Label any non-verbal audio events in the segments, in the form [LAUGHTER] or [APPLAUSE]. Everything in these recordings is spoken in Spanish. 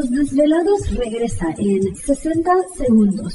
Los Desvelados regresa en 60 segundos.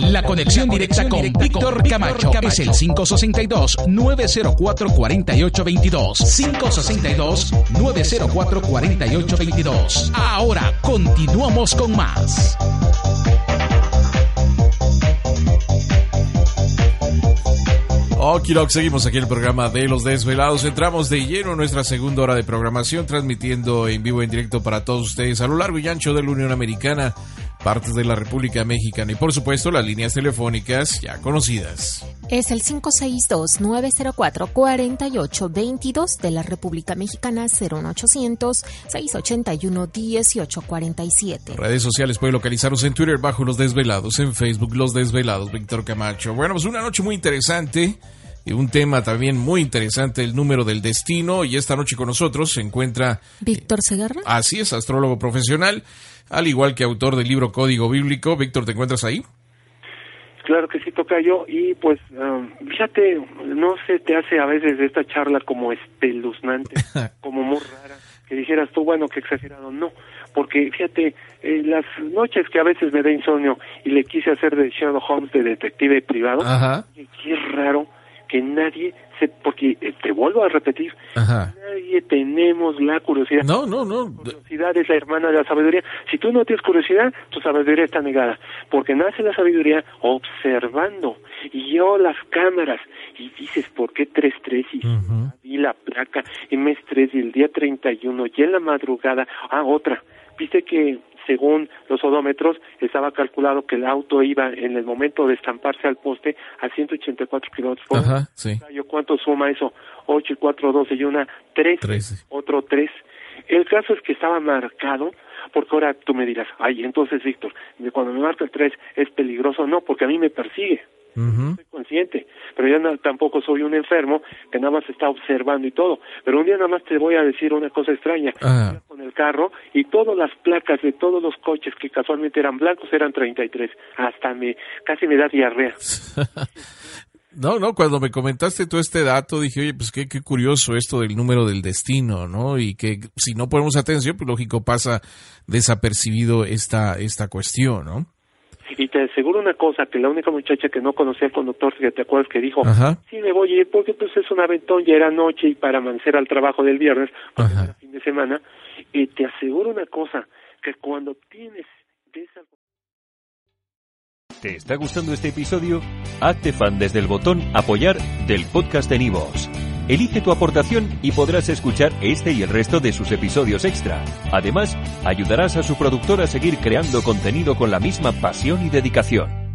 La conexión directa con Víctor Camacho es el 562-904-4822. 562-904-4822. Ahora continuamos con más. Okirok, seguimos aquí en el programa de Los Desvelados. Entramos de lleno en nuestra segunda hora de programación, transmitiendo en vivo en directo para todos ustedes a lo largo y ancho de la Unión Americana partes de la República Mexicana y por supuesto las líneas telefónicas ya conocidas. Es el 562-904-4822 de la República Mexicana 01800-681-1847. Redes sociales puede localizarnos en Twitter bajo Los Desvelados, en Facebook Los Desvelados, Víctor Camacho. Bueno, pues una noche muy interesante y un tema también muy interesante, el número del destino. Y esta noche con nosotros se encuentra... Víctor Segarra. Así es, astrólogo profesional al igual que autor del libro Código Bíblico. Víctor, ¿te encuentras ahí? Claro que sí, toca yo. Y pues, um, fíjate, no se te hace a veces esta charla como espeluznante, [LAUGHS] como muy rara, que dijeras tú, bueno, que exagerado. No, porque fíjate, eh, las noches que a veces me da insomnio y le quise hacer de Sherlock Holmes de detective privado, qué raro que nadie se, porque eh, te vuelvo a repetir, nadie tenemos la curiosidad. No, no, no. La curiosidad es la hermana de la sabiduría. Si tú no tienes curiosidad, tu sabiduría está negada, porque nace la sabiduría observando. Y yo las cámaras, y dices, ¿por qué 3-3? Y vi la placa, en mes 3 y el día 31, y en la madrugada, ah, otra. Viste que según los odómetros, estaba calculado que el auto iba en el momento de estamparse al poste a 184 kilómetros por hora. ¿Cuánto suma eso? 8 y 4, 12 y una 3, otro 3. El caso es que estaba marcado, porque ahora tú me dirás, ay, entonces Víctor, cuando me marca el 3 es peligroso, no, porque a mí me persigue. Soy consciente, pero yo tampoco soy un enfermo que nada más está observando y todo. Pero un día nada más te voy a decir una cosa extraña. Ah. El carro y todas las placas de todos los coches que casualmente eran blancos eran 33. Hasta me, casi me da diarrea. [LAUGHS] No, no, cuando me comentaste todo este dato dije, oye, pues qué, qué curioso esto del número del destino, ¿no? Y que si no ponemos atención, pues lógico pasa desapercibido esta, esta cuestión, ¿no? Y te aseguro una cosa, que la única muchacha que no conocía al conductor, que te acuerdas que dijo, sí me voy a ir porque pues es un aventón, ya era noche y para amanecer al trabajo del viernes, fin de semana, y te aseguro una cosa, que cuando tienes. ¿Te está gustando este episodio? Hazte fan desde el botón apoyar del podcast de Nivos. Elige tu aportación y podrás escuchar este y el resto de sus episodios extra. Además, ayudarás a su productor a seguir creando contenido con la misma pasión y dedicación.